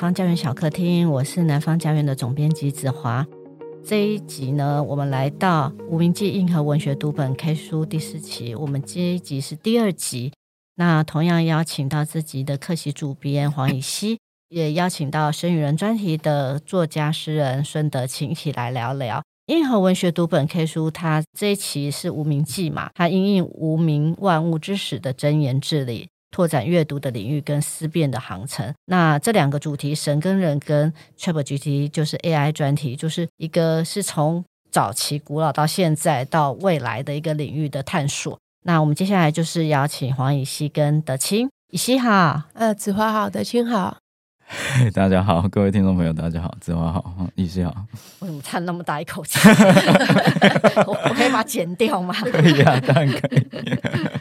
方家园小客厅，我是南方家园的总编辑子华。这一集呢，我们来到无名记硬核文学读本 K 书第四期，我们这一集是第二集。那同样邀请到这集的客席主编黄以西，也邀请到生与人专题的作家诗人孙德清一起来聊聊硬核文学读本 K 书。它这一期是无名记嘛，它因应无名万物之始的真言治理。拓展阅读的领域跟思辨的航程，那这两个主题，神跟人跟 ChatGPT 就是 AI 专题，就是一个是从早期古老到现在到未来的一个领域的探索。那我们接下来就是邀请黄以西跟德清。以西好，呃，子华好，德清好。大家好，各位听众朋友，大家好，子华好，乙熙好。为什么叹那么大一口气？我我可以把它剪掉吗？可以啊，当然可以。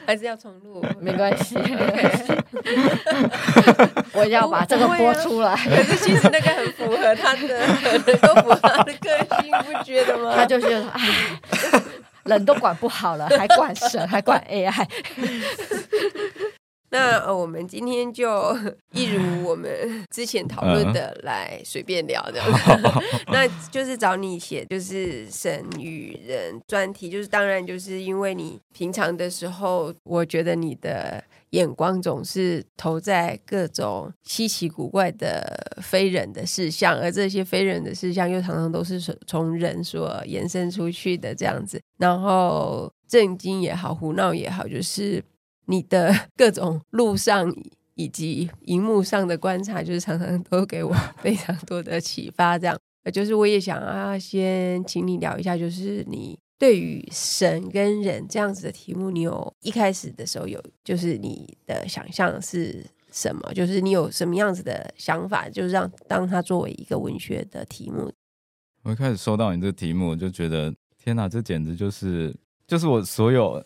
还是要重录？没关系，我要把这个播出来。可是其实那个很符合他的，都符合他的个性，不觉得吗？他就觉得，哎，人都管不好了，还管神，还管 AI。那呃，我们今天就 一如我们之前讨论的来随便聊这样，那就是找你写就是神与人专题，就是当然就是因为你平常的时候，我觉得你的眼光总是投在各种稀奇古怪的非人的事项，而这些非人的事项又常常都是从人所延伸出去的这样子，然后震惊也好，胡闹也好，就是。你的各种路上以及荧幕上的观察，就是常常都给我非常多的启发。这样，就是我也想啊，先请你聊一下，就是你对于神跟人这样子的题目，你有一开始的时候有，就是你的想象是什么？就是你有什么样子的想法，就是让当它作为一个文学的题目。我一开始收到你这个题目，我就觉得天哪，这简直就是。就是我所有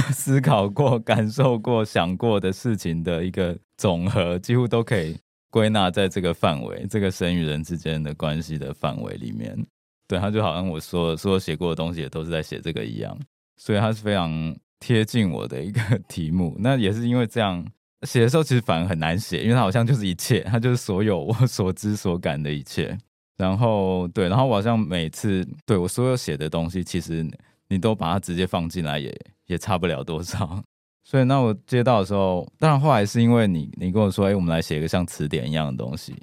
思考过、感受过、想过的事情的一个总和，几乎都可以归纳在这个范围，这个神与人之间的关系的范围里面。对，他就好像我说所有写过的东西也都是在写这个一样，所以它是非常贴近我的一个题目。那也是因为这样写的时候，其实反而很难写，因为它好像就是一切，它就是所有我所知所感的一切。然后对，然后我好像每次对我所有写的东西，其实。你都把它直接放进来也，也也差不了多少。所以那我接到的时候，当然后来是因为你，你跟我说，哎、欸，我们来写一个像词典一样的东西。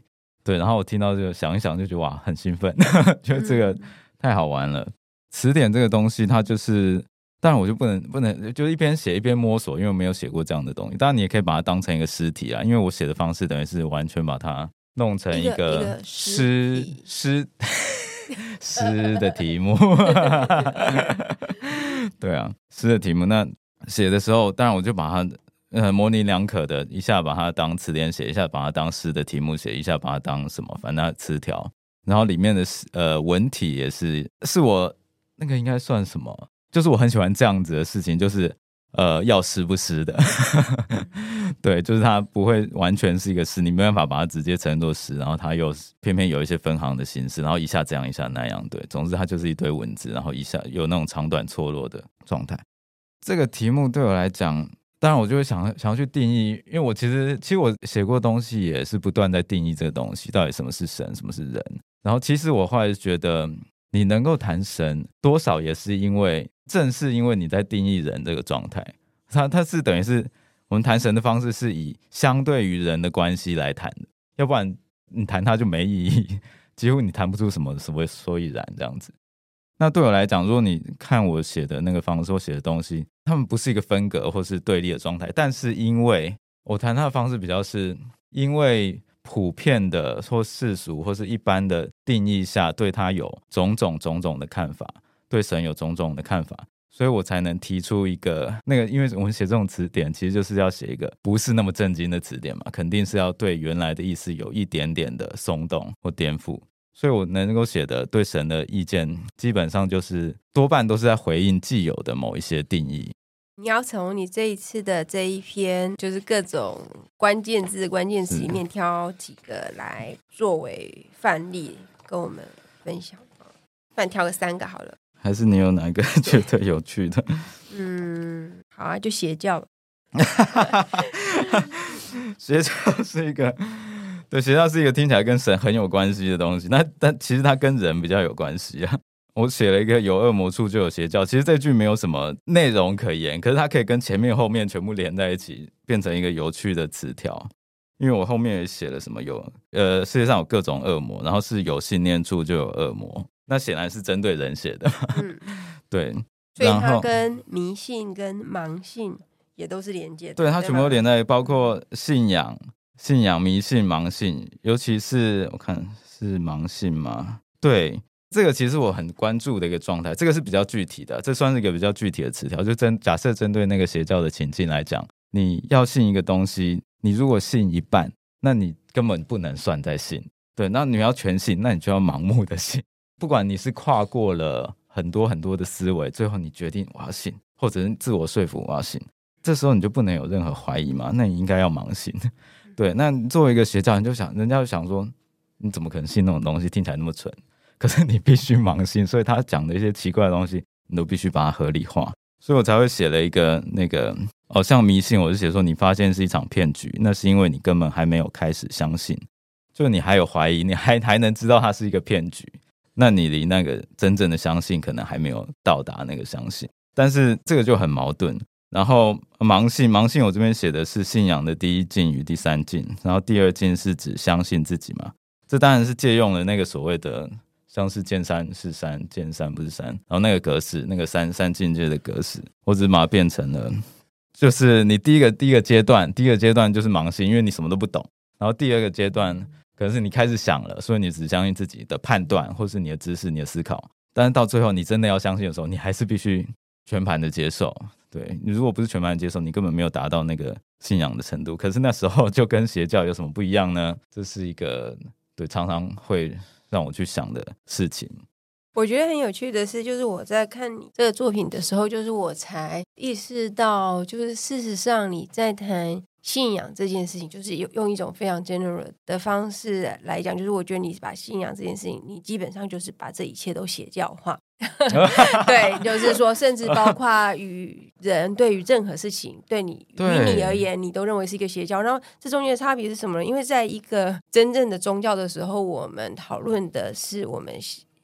对，然后我听到这个，想一想就觉得哇，很兴奋，觉得这个太好玩了。词典这个东西，它就是，当然我就不能不能就一边写一边摸索，因为我没有写过这样的东西。当然你也可以把它当成一个诗体啊，因为我写的方式等于是完全把它弄成一个诗诗。诗的题目，对啊，诗的题目。那写的时候，当然我就把它呃模棱两可的，一下把它当词典写，一下把它当诗的题目写，一下把它当什么，反正词条。然后里面的呃文体也是，是我那个应该算什么？就是我很喜欢这样子的事情，就是。呃，要诗不诗的，对，就是它不会完全是一个诗，你没办法把它直接称作诗，然后它又偏偏有一些分行的形式，然后一下这样一下那样，对，总之它就是一堆文字，然后一下有那种长短错落的状态。这个题目对我来讲，当然我就会想想要去定义，因为我其实其实我写过东西也是不断在定义这个东西，到底什么是神，什么是人。然后其实我后来觉得，你能够谈神，多少也是因为。正是因为你在定义人这个状态，它它是等于是我们谈神的方式是以相对于人的关系来谈的，要不然你谈它就没意义，几乎你谈不出什么所谓所以然这样子。那对我来讲，如果你看我写的那个方式，我写的东西，他们不是一个分隔或是对立的状态，但是因为我谈它的方式比较是因为普遍的或世俗或是一般的定义下，对它有种种种种的看法。对神有种种的看法，所以我才能提出一个那个，因为我们写这种词典，其实就是要写一个不是那么正经的词典嘛，肯定是要对原来的意思有一点点的松动或颠覆。所以我能够写的对神的意见，基本上就是多半都是在回应既有的某一些定义。你要从你这一次的这一篇，就是各种关键字、关键词里面挑几个来作为范例，跟我们分享。不然挑个三个好了。还是你有哪一个 觉得有趣的？嗯，好啊，就邪教。邪教是一个，对，邪教是一个听起来跟神很有关系的东西，那但其实它跟人比较有关系啊。我写了一个有恶魔处就有邪教，其实这句没有什么内容可言，可是它可以跟前面后面全部连在一起，变成一个有趣的词条。因为我后面也写了什么有呃世界上有各种恶魔，然后是有信念处就有恶魔，那显然是针对人写的。嗯，对，所以它跟迷信跟盲信也都是连接的。对，它全部都连在，包括信仰、信仰、迷信、盲信，尤其是我看是盲信吗？对，这个其实我很关注的一个状态，这个是比较具体的，这算是一个比较具体的词条，就针假设针对那个邪教的情境来讲，你要信一个东西。你如果信一半，那你根本不能算在信。对，那你要全信，那你就要盲目的信。不管你是跨过了很多很多的思维，最后你决定我要信，或者是自我说服我要信，这时候你就不能有任何怀疑嘛？那你应该要盲信。对，那作为一个邪教，你就想，人家就想说，你怎么可能信那种东西？听起来那么蠢。可是你必须盲信，所以他讲的一些奇怪的东西，你都必须把它合理化。所以我才会写了一个那个。哦，像迷信，我就写说你发现是一场骗局，那是因为你根本还没有开始相信，就你还有怀疑，你还还能知道它是一个骗局，那你离那个真正的相信可能还没有到达那个相信，但是这个就很矛盾。然后盲信，盲信我这边写的是信仰的第一境与第三境，然后第二境是指相信自己嘛，这当然是借用了那个所谓的像是见山是山，见山不是山，然后那个格式，那个三三境界的格式，我只把它变成了。就是你第一个第一个阶段，第一个阶段就是盲信，因为你什么都不懂。然后第二个阶段，可是你开始想了，所以你只相信自己的判断，或是你的知识、你的思考。但是到最后，你真的要相信的时候，你还是必须全盘的接受。对，你如果不是全盘接受，你根本没有达到那个信仰的程度。可是那时候就跟邪教有什么不一样呢？这是一个对常常会让我去想的事情。我觉得很有趣的是，就是我在看你这个作品的时候，就是我才意识到，就是事实上你在谈信仰这件事情，就是用用一种非常 general 的方式来讲，就是我觉得你把信仰这件事情，你基本上就是把这一切都邪教化。对，就是说，甚至包括与人对于任何事情，对你于你而言，你都认为是一个邪教。然后这中间的差别是什么呢？因为在一个真正的宗教的时候，我们讨论的是我们。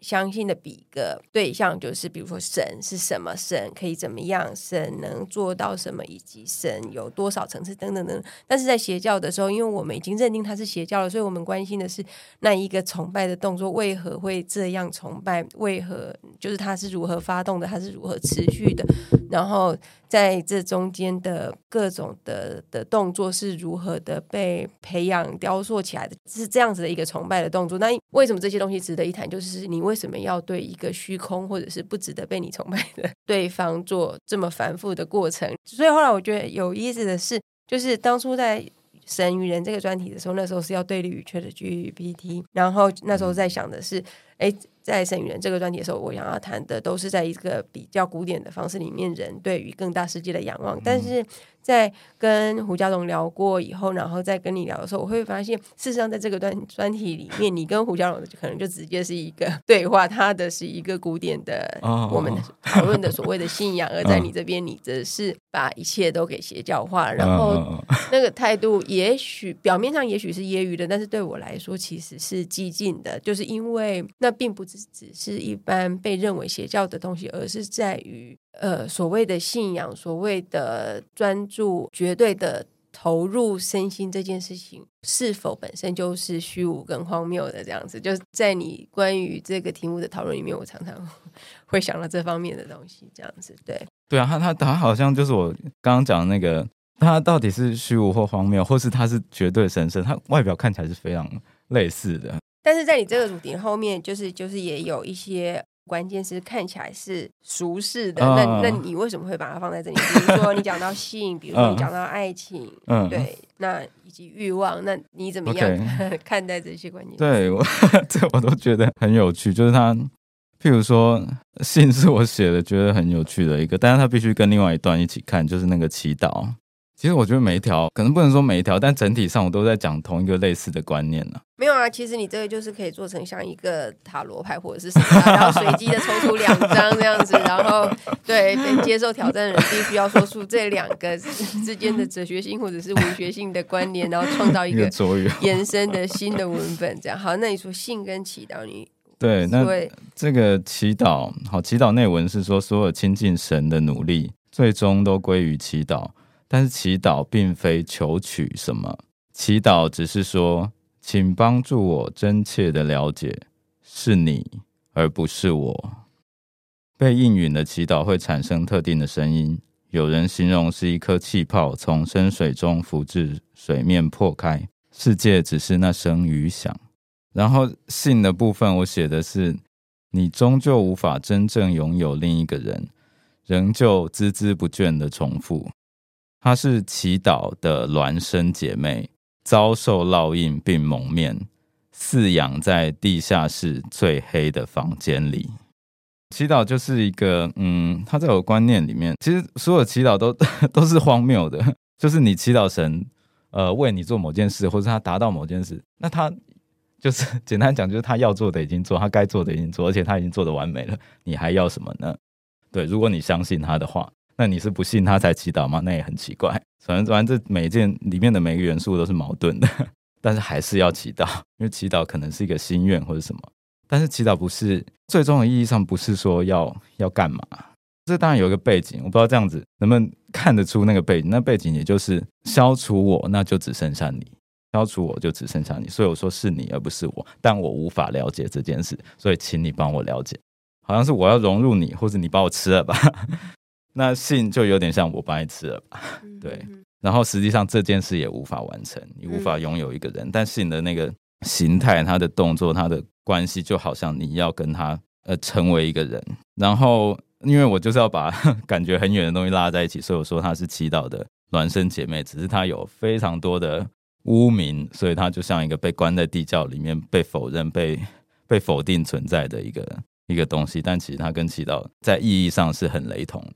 相信的比个对象就是，比如说神是什么，神可以怎么样，神能做到什么，以及神有多少层次等等等。但是在邪教的时候，因为我们已经认定他是邪教了，所以我们关心的是那一个崇拜的动作为何会这样崇拜，为何就是它是如何发动的，它是如何持续的，然后在这中间的各种的的动作是如何的被培养雕塑起来的，是这样子的一个崇拜的动作。那为什么这些东西值得一谈？就是你为为什么要对一个虚空或者是不值得被你崇拜的 对方做这么繁复的过程？所以后来我觉得有意思的是，就是当初在神与人这个专题的时候，那时候是要对立于 ChatGPT，然后那时候在想的是，哎，在神与人这个专题的时候，我想要谈的都是在一个比较古典的方式里面，人对于更大世界的仰望，但是。在跟胡家龙聊过以后，然后再跟你聊的时候，我会发现，事实上，在这个专专题里面，你跟胡家龙的可能就直接是一个对话，他的是一个古典的 我们讨论的所谓的信仰，而在你这边，你则是把一切都给邪教化，然后那个态度，也许表面上也许是揶揄的，但是对我来说，其实是激进的，就是因为那并不只只是一般被认为邪教的东西，而是在于。呃，所谓的信仰，所谓的专注，绝对的投入身心这件事情，是否本身就是虚无跟荒谬的这样子？就是在你关于这个题目的讨论里面，我常常 会想到这方面的东西，这样子。对，对啊，他他他好像就是我刚刚讲的那个，他到底是虚无或荒谬，或是他是绝对神圣？他外表看起来是非常类似的，但是在你这个主题后面，就是就是也有一些。关键是看起来是俗世的，那那你为什么会把它放在这里？比如说你讲到性，比如说你讲到爱情，嗯，对，那以及欲望，那你怎么样 看待这些观念？对我 这我都觉得很有趣，就是他，譬如说性是我写的，觉得很有趣的一个，但是他必须跟另外一段一起看，就是那个祈祷。其实我觉得每一条可能不能说每一条，但整体上我都在讲同一个类似的观念呢、啊。没有啊，其实你这个就是可以做成像一个塔罗牌或者是什么，然后随机的抽出两张这样子，然后对被接受挑战的人必须要说出这两个之间的哲学性或者是文学性的关联，然后创造一个延伸的新的文本。这样好，那你说信跟祈祷，你对那这个祈祷好，祈祷内文是说所有亲近神的努力最终都归于祈祷。但是祈祷并非求取什么，祈祷只是说，请帮助我真切的了解是你，而不是我。被应允的祈祷会产生特定的声音，有人形容是一颗气泡从深水中浮至水面破开，世界只是那声余响。然后信的部分，我写的是，你终究无法真正拥有另一个人，仍旧孜孜不倦的重复。她是祈祷的孪生姐妹，遭受烙印并蒙面，饲养在地下室最黑的房间里。祈祷就是一个，嗯，他在我观念里面，其实所有祈祷都 都是荒谬的。就是你祈祷神，呃，为你做某件事，或者他达到某件事，那他就是简单讲，就是他要做的已经做，他该做的已经做，而且他已经做的完美了，你还要什么呢？对，如果你相信他的话。那你是不信他才祈祷吗？那也很奇怪。反正反正这每一件里面的每个元素都是矛盾的，但是还是要祈祷，因为祈祷可能是一个心愿或者什么。但是祈祷不是最终的意义上不是说要要干嘛。这当然有一个背景，我不知道这样子能不能看得出那个背景。那背景也就是消除我，那就只剩下你；消除我就只剩下你。所以我说是你而不是我，但我无法了解这件事，所以请你帮我了解。好像是我要融入你，或者你把我吃了吧。那信就有点像我不爱吃了吧，对。然后实际上这件事也无法完成，你无法拥有一个人。但信的那个形态、他的动作、他的关系，就好像你要跟他呃成为一个人。然后因为我就是要把 感觉很远的东西拉在一起，所以我说他是祈祷的孪生姐妹。只是他有非常多的污名，所以他就像一个被关在地窖里面被否认、被被否定存在的一个一个东西。但其实他跟祈祷在意义上是很雷同的。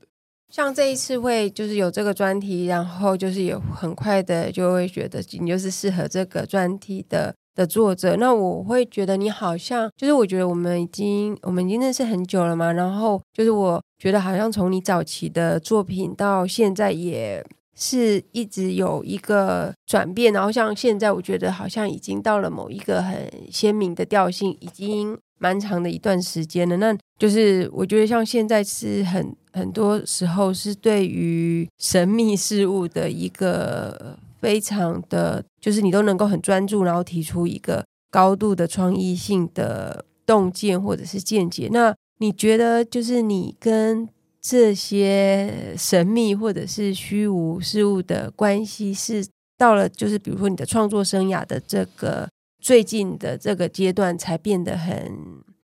像这一次会就是有这个专题，然后就是有很快的就会觉得你就是适合这个专题的的作者。那我会觉得你好像就是我觉得我们已经我们已经认识很久了嘛，然后就是我觉得好像从你早期的作品到现在也是一直有一个转变，然后像现在我觉得好像已经到了某一个很鲜明的调性，已经。蛮长的一段时间了，那就是我觉得像现在是很很多时候是对于神秘事物的一个非常的，就是你都能够很专注，然后提出一个高度的创意性的洞见或者是见解。那你觉得就是你跟这些神秘或者是虚无事物的关系是到了，就是比如说你的创作生涯的这个。最近的这个阶段才变得很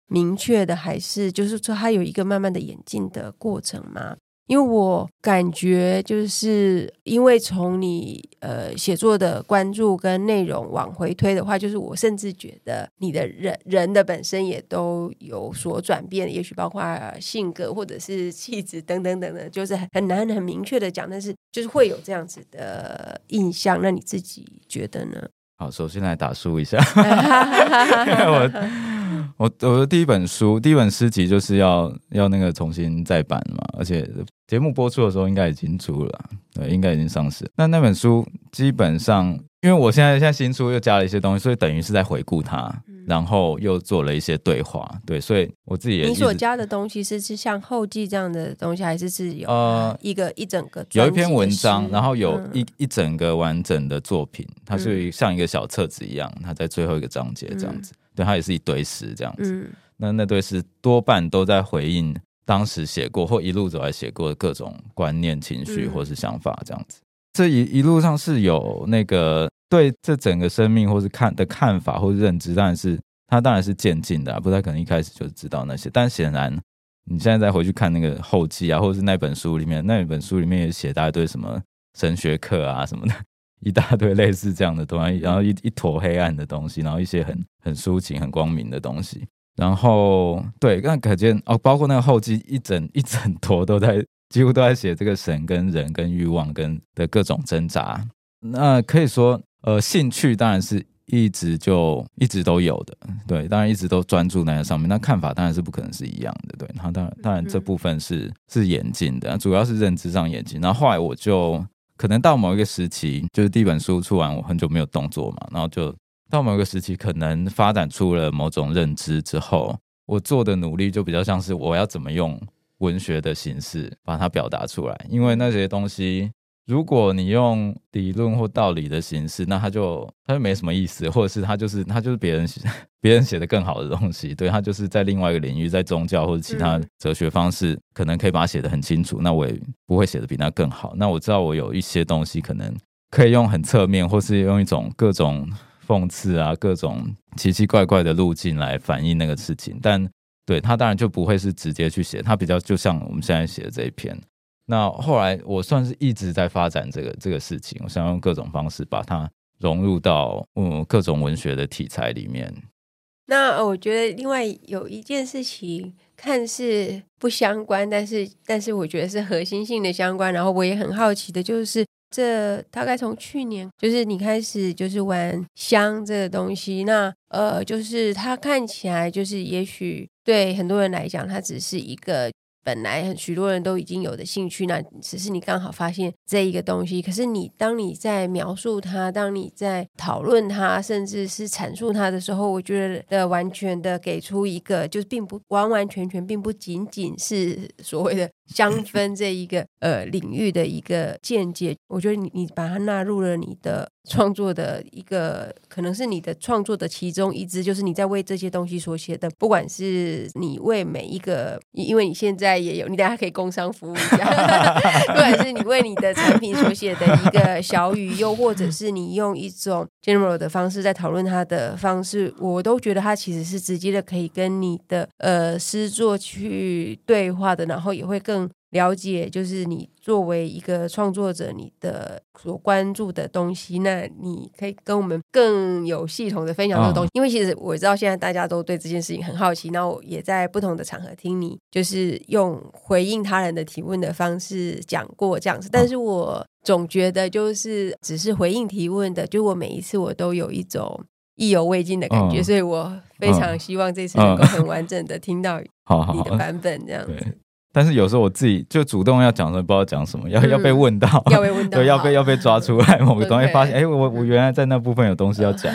明确的，还是就是说它有一个慢慢的演进的过程吗？因为我感觉就是因为从你呃写作的关注跟内容往回推的话，就是我甚至觉得你的人人的本身也都有所转变，也许包括性格或者是气质等等等等，就是很难很明确的讲，但是就是会有这样子的印象。那你自己觉得呢？好，首先来打书一下，我我我的第一本书，第一本诗集就是要要那个重新再版嘛，而且节目播出的时候应该已经出了，对，应该已经上市。那那本书基本上，因为我现在现在新书又加了一些东西，所以等于是在回顾它。然后又做了一些对话，对，所以我自己也。你所加的东西是是像后记这样的东西，还是是有呃一个一整个有一篇文章，然后有一一整个完整的作品，它是像一个小册子一样，它在最后一个章节这样子，对，它也是一堆诗这样子。那那堆诗多半都在回应当时写过或一路走来写过的各种观念、情绪或是想法这样子。这一一路上是有那个。对这整个生命，或是看的看法，或是认知，当然是他当然是渐进的，不太可能一开始就知道那些。但显然，你现在再回去看那个后记啊，或者是那本书里面，那本书里面也写大堆什么神学课啊什么的，一大堆类似这样的东西，然后一一坨黑暗的东西，然后一些很很抒情、很光明的东西。然后对，那可见哦，包括那个后记一整一整坨都在几乎都在写这个神跟人跟欲望跟的各种挣扎。那可以说，呃，兴趣当然是一直就一直都有的，对，当然一直都专注在那上面。那看法当然是不可能是一样的，对。然后当然当然这部分是是演进的，主要是认知上演进。然后后来我就可能到某一个时期，就是第一本书出完，我很久没有动作嘛，然后就到某一个时期，可能发展出了某种认知之后，我做的努力就比较像是我要怎么用文学的形式把它表达出来，因为那些东西。如果你用理论或道理的形式，那它就它就没什么意思，或者是它就是它就是别人写 别人写的更好的东西，对，它就是在另外一个领域，在宗教或者其他哲学方式，可能可以把它写得很清楚，那我也不会写得比那更好。那我知道我有一些东西可能可以用很侧面，或是用一种各种讽刺啊、各种奇奇怪怪的路径来反映那个事情，但对他当然就不会是直接去写，他比较就像我们现在写的这一篇。那后来我算是一直在发展这个这个事情，我想用各种方式把它融入到嗯各种文学的题材里面。那我觉得另外有一件事情看似不相关，但是但是我觉得是核心性的相关。然后我也很好奇的就是，这大概从去年就是你开始就是玩香这个东西，那呃就是它看起来就是也许对很多人来讲，它只是一个。本来许多人都已经有的兴趣，那只是你刚好发现这一个东西。可是你当你在描述它，当你在讨论它，甚至是阐述它的时候，我觉得完全的给出一个，就是并不完完全全，并不仅仅是所谓的。香氛这一个呃领域的一个见解，我觉得你你把它纳入了你的创作的一个，可能是你的创作的其中一支，就是你在为这些东西所写的，不管是你为每一个，因为你现在也有，你等下可以工商服务一下，不管是你为你的产品所写的一个小语，又或者是你用一种 general 的方式在讨论它的方式，我都觉得它其实是直接的可以跟你的呃诗作去对话的，然后也会更。更了解，就是你作为一个创作者，你的所关注的东西，那你可以跟我们更有系统的分享这个东西。哦、因为其实我知道现在大家都对这件事情很好奇，那我也在不同的场合听你，就是用回应他人的提问的方式讲过这样子。但是我总觉得，就是只是回应提问的，就我每一次我都有一种意犹未尽的感觉，哦、所以我非常希望这次能够很完整的听到你的版本这样子。但是有时候我自己就主动要讲的，不知道讲什么，要要被问到，要被问到，对，要被要被抓出来 某个东西，发现哎，我我原来在那部分有东西要讲。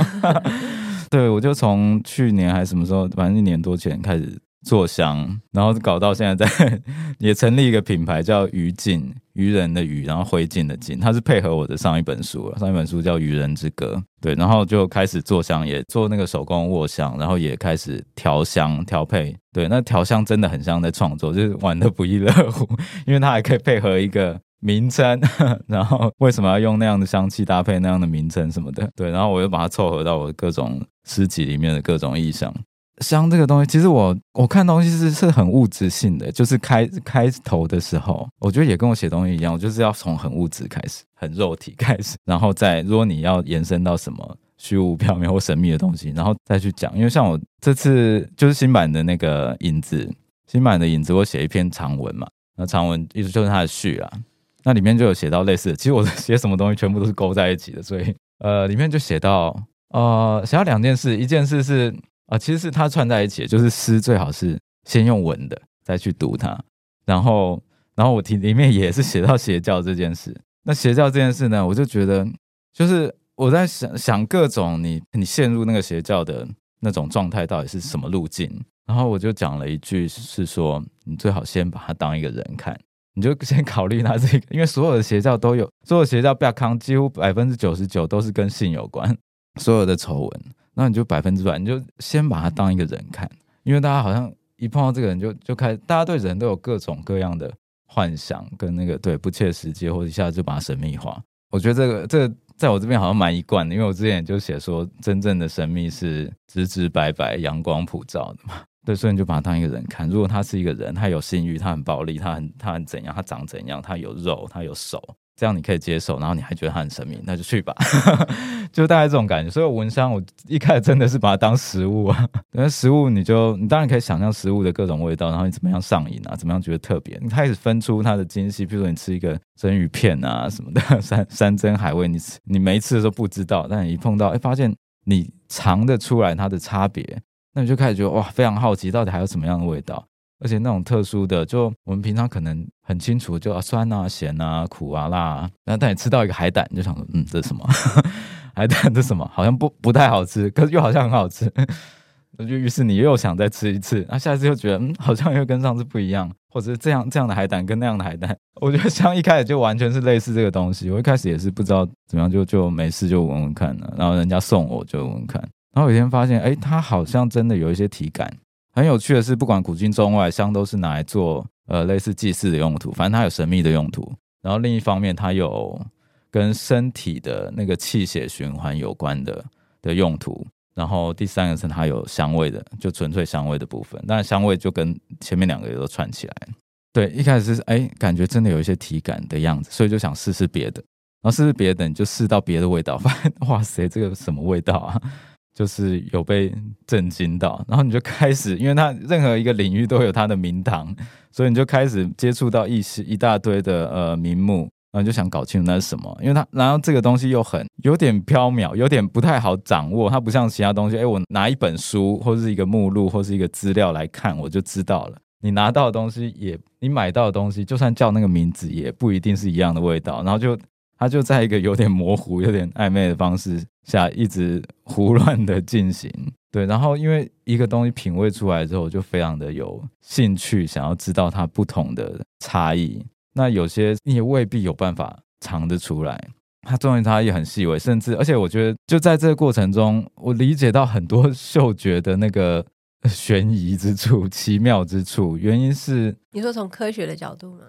对，我就从去年还是什么时候，反正一年多前开始。做香，然后搞到现在在 也成立一个品牌叫鱼烬，渔人的鱼，然后灰烬的烬，它是配合我的上一本书了，上一本书叫《渔人之歌》，对，然后就开始做香，也做那个手工卧香，然后也开始调香调配，对，那调香真的很像在创作，就是玩得不亦乐乎，因为它还可以配合一个名称，然后为什么要用那样的香气搭配那样的名称什么的，对，然后我又把它凑合到我各种诗集里面的各种意象。香这个东西，其实我我看东西是是很物质性的，就是开开头的时候，我觉得也跟我写东西一样，我就是要从很物质开始，很肉体开始，然后再如果你要延伸到什么虚无缥缈或神秘的东西，然后再去讲。因为像我这次就是新版的那个影子，新版的影子，我写一篇长文嘛，那长文意思就是它的序啊，那里面就有写到类似的，其实我写什么东西全部都是勾在一起的，所以呃，里面就写到呃，写到两件事，一件事是。啊，其实是它串在一起，就是诗最好是先用文的，再去读它。然后，然后我题里面也是写到邪教这件事。那邪教这件事呢，我就觉得，就是我在想想各种你你陷入那个邪教的那种状态到底是什么路径。然后我就讲了一句，是说你最好先把它当一个人看，你就先考虑它这个，因为所有的邪教都有，所有邪教不要康，几乎百分之九十九都是跟性有关，所有的丑闻。那你就百分之百，你就先把他当一个人看，因为大家好像一碰到这个人就就开，大家对人都有各种各样的幻想跟那个对不切实际，或者一下子就把它神秘化。我觉得这个这个在我这边好像蛮一贯的，因为我之前就写说，真正的神秘是直直白白、阳光普照的嘛。对，所以你就把他当一个人看。如果他是一个人，他有性欲，他很暴力，他很他很怎样，他长怎样，他有肉，他有手，这样你可以接受，然后你还觉得它很神秘，那就去吧，就大概这种感觉。所以闻香，我一开始真的是把它当食物啊。那食物你就你当然可以想象食物的各种味道，然后你怎么样上瘾啊，怎么样觉得特别，你开始分出它的精细。比如说你吃一个蒸鱼片啊什么的，山山珍海味，你吃你每一次的时候不知道，但你一碰到，哎，发现你尝得出来它的差别，那你就开始觉得哇，非常好奇，到底还有什么样的味道。而且那种特殊的，就我们平常可能很清楚，就啊酸啊、咸啊、苦啊、辣啊，然后但你吃到一个海胆，就想说，嗯，这是什么？海胆这是什么？好像不不太好吃，可是又好像很好吃，那 就于是你又想再吃一次，那下次又觉得，嗯，好像又跟上次不一样，或者是这样这样的海胆跟那样的海胆，我觉得像一开始就完全是类似这个东西。我一开始也是不知道怎么样，就就没事就闻闻看了，然后人家送我就闻闻看，然后有一天发现，哎，它好像真的有一些体感。很有趣的是，不管古今中外，香都是拿来做呃类似祭祀的用途，反正它有神秘的用途。然后另一方面，它有跟身体的那个气血循环有关的的用途。然后第三个是它有香味的，就纯粹香味的部分。当然香味就跟前面两个也都串起来。对，一开始是哎，感觉真的有一些体感的样子，所以就想试试别的。然后试试别的，你就试到别的味道，发现哇塞，这个什么味道啊？就是有被震惊到，然后你就开始，因为它任何一个领域都有它的名堂，所以你就开始接触到一些一大堆的呃名目，然后就想搞清楚那是什么，因为它然后这个东西又很有点飘渺，有点不太好掌握，它不像其他东西，哎，我拿一本书或是一个目录或是一个资料来看，我就知道了。你拿到的东西也，你买到的东西，就算叫那个名字，也不一定是一样的味道，然后就。他就在一个有点模糊、有点暧昧的方式下，一直胡乱的进行。对，然后因为一个东西品味出来之后，就非常的有兴趣，想要知道它不同的差异。那有些你也未必有办法尝得出来，它中间差异很细微，甚至而且我觉得就在这个过程中，我理解到很多嗅觉的那个 悬疑之处、奇妙之处。原因是你说从科学的角度吗？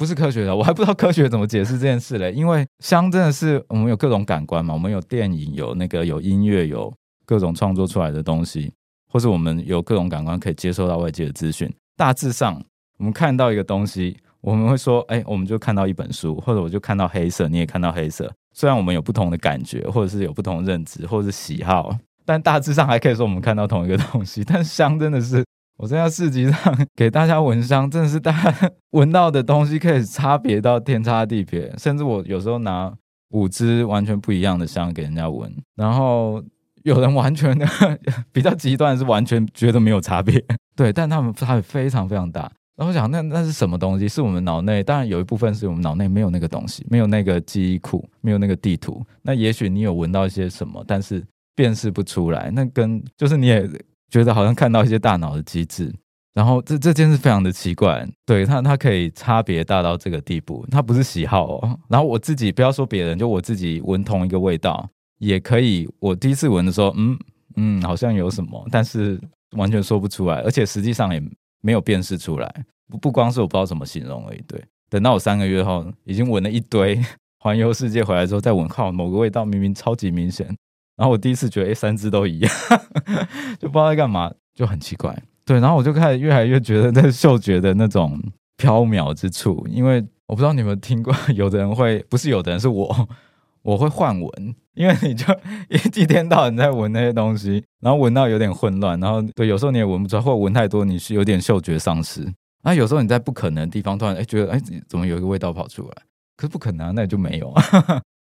不是科学的，我还不知道科学怎么解释这件事嘞。因为香真的是我们有各种感官嘛，我们有电影，有那个有音乐，有各种创作出来的东西，或是我们有各种感官可以接收到外界的资讯。大致上，我们看到一个东西，我们会说，哎，我们就看到一本书，或者我就看到黑色，你也看到黑色。虽然我们有不同的感觉，或者是有不同的认知，或者是喜好，但大致上还可以说我们看到同一个东西。但香真的是。我在市集上 给大家闻香，真的是大家 闻到的东西可以差别到天差地别，甚至我有时候拿五支完全不一样的香给人家闻，然后有人完全的 比较极端是完全觉得没有差别，对，但他们差别非常非常大。然后我想，那那是什么东西？是我们脑内，当然有一部分是我们脑内没有那个东西，没有那个记忆库，没有那个地图。那也许你有闻到一些什么，但是辨识不出来。那跟就是你也。觉得好像看到一些大脑的机制，然后这这件事非常的奇怪，对，它它可以差别大到这个地步，它不是喜好哦。然后我自己不要说别人，就我自己闻同一个味道也可以。我第一次闻的时候，嗯嗯，好像有什么，但是完全说不出来，而且实际上也没有辨识出来。不不光是我不知道怎么形容而已。对，等到我三个月后已经闻了一堆环游世界回来之后再闻，靠，某个味道明明超级明显。然后我第一次觉得，哎，三只都一样，就不知道在干嘛，就很奇怪。对，然后我就开始越来越觉得那嗅觉的那种飘渺之处，因为我不知道你们听过，有的人会，不是有的人是我，我会换闻，因为你就一天到晚在闻那些东西，然后闻到有点混乱，然后对，有时候你也闻不出来，或者闻太多，你是有点嗅觉丧失。那有时候你在不可能的地方突然哎觉得哎怎么有一个味道跑出来，可是不可能啊，那也就没有啊。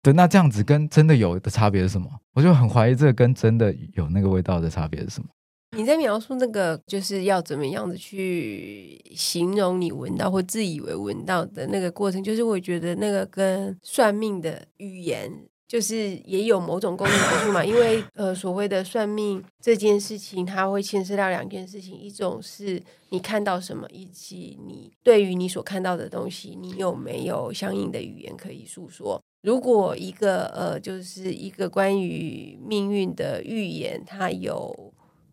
对，那这样子跟真的有的差别是什么？我就很怀疑这个跟真的有那个味道的差别是什么？你在描述那个就是要怎么样子去形容你闻到或自以为闻到的那个过程，就是我觉得那个跟算命的语言。就是也有某种功能之处嘛，因为呃，所谓的算命这件事情，它会牵涉到两件事情，一种是你看到什么，以及你对于你所看到的东西，你有没有相应的语言可以诉说。如果一个呃，就是一个关于命运的预言，它有。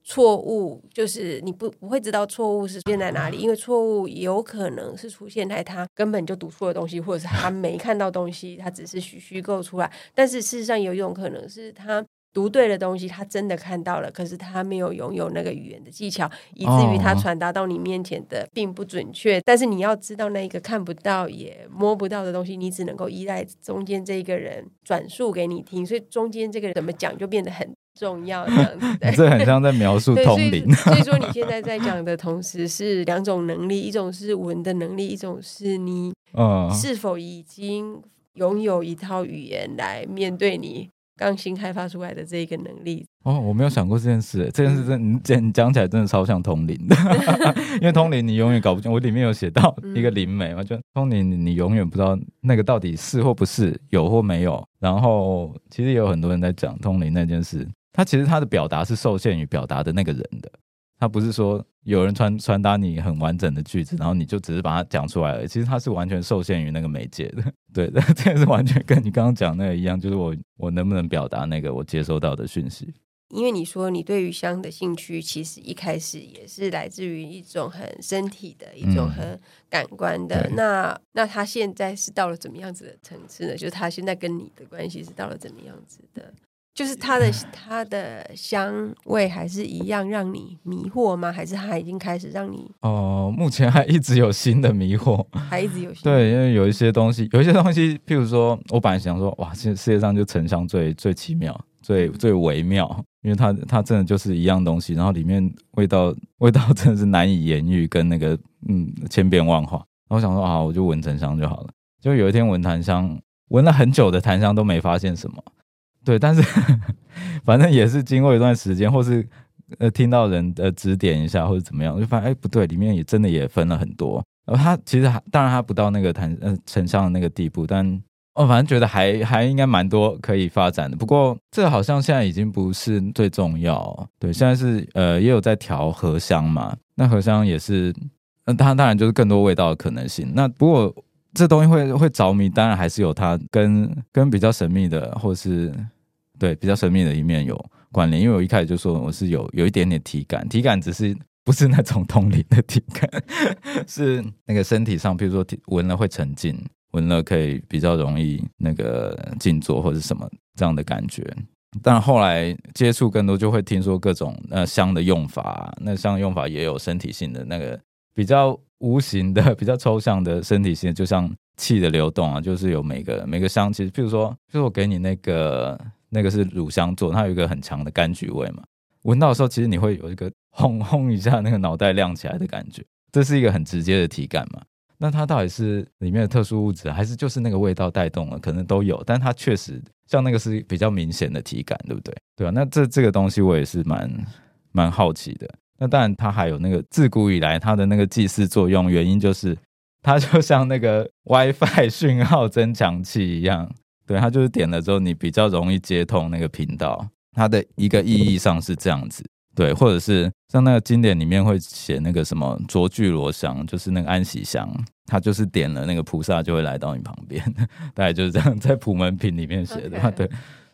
错误就是你不不会知道错误是出现在哪里，因为错误有可能是出现在他根本就读错的东西，或者是他没看到东西，他只是虚虚构出来。但是事实上有一种可能是他读对的东西，他真的看到了，可是他没有拥有那个语言的技巧，以至于他传达到你面前的并不准确。但是你要知道，那一个看不到也摸不到的东西，你只能够依赖中间这一个人转述给你听，所以中间这个人怎么讲就变得很重要。这样子，这很像在描述通灵。所以说，你现在在讲的同时是两种能力，一种是文的能力，一种是你是否已经拥有一套语言来面对你。刚新开发出来的这一个能力哦，我没有想过这件事。这件事真，你讲你讲起来真的超像通灵的，因为通灵你永远搞不清。我里面有写到一个灵媒嘛，就通灵你永远不知道那个到底是或不是，有或没有。然后其实也有很多人在讲通灵那件事，他其实他的表达是受限于表达的那个人的。他不是说有人传传达你很完整的句子，然后你就只是把它讲出来了。其实它是完全受限于那个媒介的，对的，这是完全跟你刚刚讲那个一样，就是我我能不能表达那个我接收到的讯息。因为你说你对于香的兴趣，其实一开始也是来自于一种很身体的一种很感官的。嗯、那那他现在是到了怎么样子的层次呢？就是他现在跟你的关系是到了怎么样子的？就是它的它的香味还是一样让你迷惑吗？还是它已经开始让你哦、呃？目前还一直有新的迷惑，还一直有新的对，因为有一些东西，有一些东西，譬如说，我本来想说，哇，世世界上就沉香最最奇妙、最最微妙，因为它它真的就是一样东西，然后里面味道 味道真的是难以言喻，跟那个嗯千变万化。然后我想说啊，我就闻沉香就好了。就有一天闻檀香，闻了很久的檀香都没发现什么。对，但是反正也是经过一段时间，或是呃听到人的指点一下，或者怎么样，我就发现哎不对，里面也真的也分了很多。然后他其实还当然他不到那个檀呃沉香的那个地步，但、哦、反正觉得还还应该蛮多可以发展的。不过这好像现在已经不是最重要。对，现在是呃也有在调合香嘛，那合香也是，那、呃、它当然就是更多味道的可能性。那不过这东西会会着迷，当然还是有它跟跟比较神秘的，或是。对，比较神秘的一面有关联，因为我一开始就说我是有有一点点体感，体感只是不是那种通灵的体感，是那个身体上，比如说闻了会沉静，闻了可以比较容易那个静坐或者什么这样的感觉。但后来接触更多，就会听说各种呃香的用法，那香的用法也有身体性的那个比较无形的、比较抽象的身体性，就像气的流动啊，就是有每个每个香，其实譬如说，就是我给你那个。那个是乳香做，它有一个很强的柑橘味嘛。闻到的时候，其实你会有一个轰轰一下，那个脑袋亮起来的感觉，这是一个很直接的体感嘛。那它到底是里面的特殊物质，还是就是那个味道带动了？可能都有，但它确实像那个是比较明显的体感，对不对？对啊，那这这个东西我也是蛮蛮好奇的。那当然，它还有那个自古以来它的那个祭祀作用，原因就是它就像那个 WiFi 讯号增强器一样。对，它就是点了之后，你比较容易接通那个频道。它的一个意义上是这样子，对，或者是像那个经典里面会写那个什么卓聚罗香，就是那个安息香，它就是点了那个菩萨就会来到你旁边，大概就是这样，在普门品里面写的。对，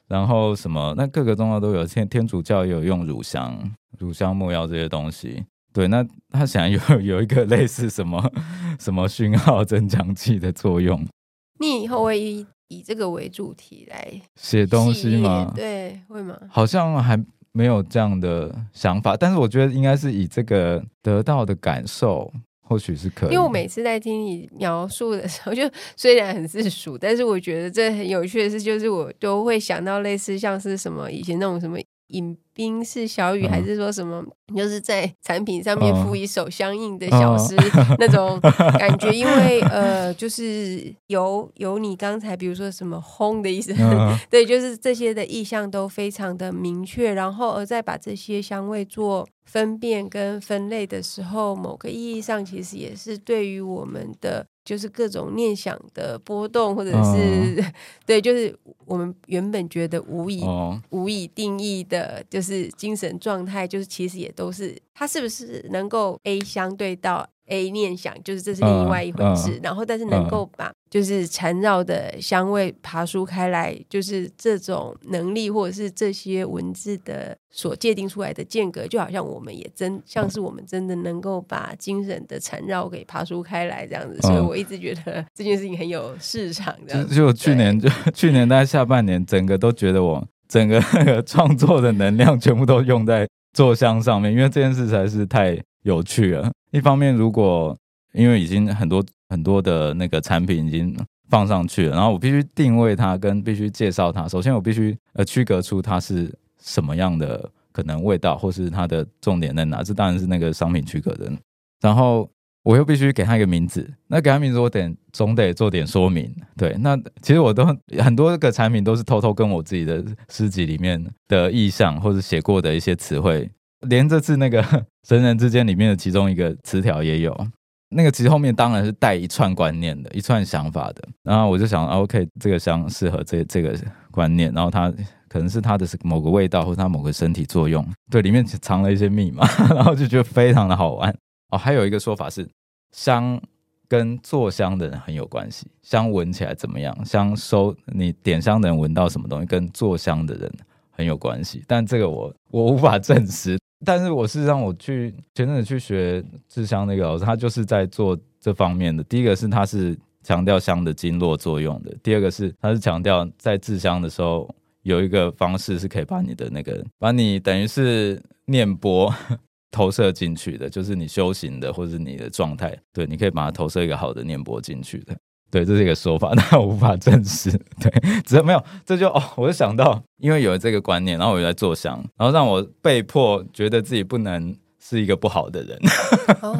然后什么那各个宗教都有，天天主教也有用乳香、乳香木药这些东西。对，那它显然有有一个类似什么什么讯号增强器的作用。你以后会以这个为主题来写东西吗？对，会吗？好像还没有这样的想法，但是我觉得应该是以这个得到的感受，或许是可以。因为我每次在听你描述的时候，就虽然很世俗，但是我觉得这很有趣的事，就是我都会想到类似像是什么以前那种什么。饮冰是小雨，还是说什么？就是在产品上面附一首相应的小诗那种感觉，因为呃，就是有有你刚才比如说什么轰的意思，对，就是这些的意象都非常的明确，然后而再把这些香味做分辨跟分类的时候，某个意义上其实也是对于我们的。就是各种念想的波动，或者是、嗯、对，就是我们原本觉得无以、哦、无以定义的，就是精神状态，就是其实也都是它是不是能够 A 相对到。A 念想就是这是另外一回事，嗯嗯、然后但是能够把就是缠绕的香味爬梳开来，就是这种能力或者是这些文字的所界定出来的间隔，就好像我们也真像是我们真的能够把精神的缠绕给爬梳开来这样子，所以我一直觉得这件事情很有市场的。就就去年就去年大概下半年，整个都觉得我。整个那个创作的能量全部都用在做香上面，因为这件事实在是太有趣了。一方面，如果因为已经很多很多的那个产品已经放上去了，然后我必须定位它，跟必须介绍它。首先，我必须呃区隔出它是什么样的可能味道，或是它的重点在哪。这当然是那个商品区隔的。然后我又必须给它一个名字。那给它名字，我得总得做点说明。对，那其实我都很多个产品都是偷偷跟我自己的诗集里面的意象，或者写过的一些词汇，连这次那个 神人之间里面的其中一个词条也有。那个其实后面当然是带一串观念的，一串想法的。然后我就想，OK，这个香适合这这个观念。然后它可能是它的某个味道，或者它某个身体作用。对，里面藏了一些密码，然后就觉得非常的好玩。哦，还有一个说法是，香跟做香的人很有关系。香闻起来怎么样？香收你点香的人闻到什么东西，跟做香的人很有关系。但这个我我无法证实。但是我事实上，我去前阵子去学制香那个老师，他就是在做这方面的。第一个是他是强调香的经络作用的，第二个是他是强调在制香的时候有一个方式是可以把你的那个，把你等于是念波 投射进去的，就是你修行的或者是你的状态，对，你可以把它投射一个好的念波进去的。对，这是一个说法，但我无法证实。对，只是没有，这就哦，我就想到，因为有了这个观念，然后我就在做香，然后让我被迫觉得自己不能是一个不好的人。哦、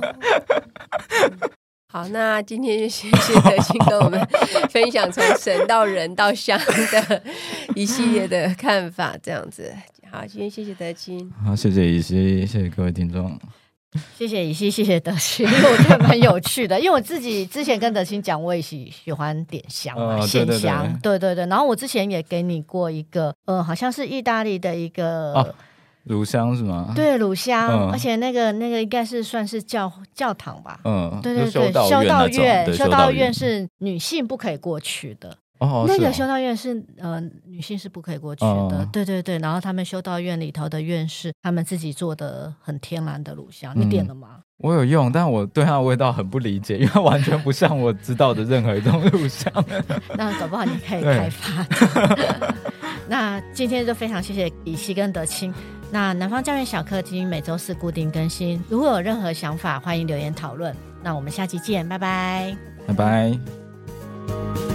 好，那今天就谢谢 德钦跟我们分享从神到人到香的一系列的看法，这样子。好，今天谢谢德清。好，谢谢乙熙，谢谢各位听众。谢谢以西，谢谢德清，因为我觉得蛮有趣的。因为我自己之前跟德清讲，我也喜喜欢点香嘛，献、哦、香，对对对。然后我之前也给你过一个，呃，好像是意大利的一个、哦、乳香是吗？对，乳香，嗯、而且那个那个应该是算是教教堂吧？嗯，对对对，修道院，修道院是女性不可以过去的。哦，那个修道院是呃女性是不可以过去的，哦、对对对。然后他们修道院里头的院士，他们自己做的很天然的乳香，你点了吗？我有用，但我对它的味道很不理解，因为完全不像我知道的任何一种乳香。那搞不好你可以开发。那今天就非常谢谢乙熙跟德清。那南方教育小客厅每周四固定更新，如果有任何想法，欢迎留言讨论。那我们下期见，拜拜，拜拜。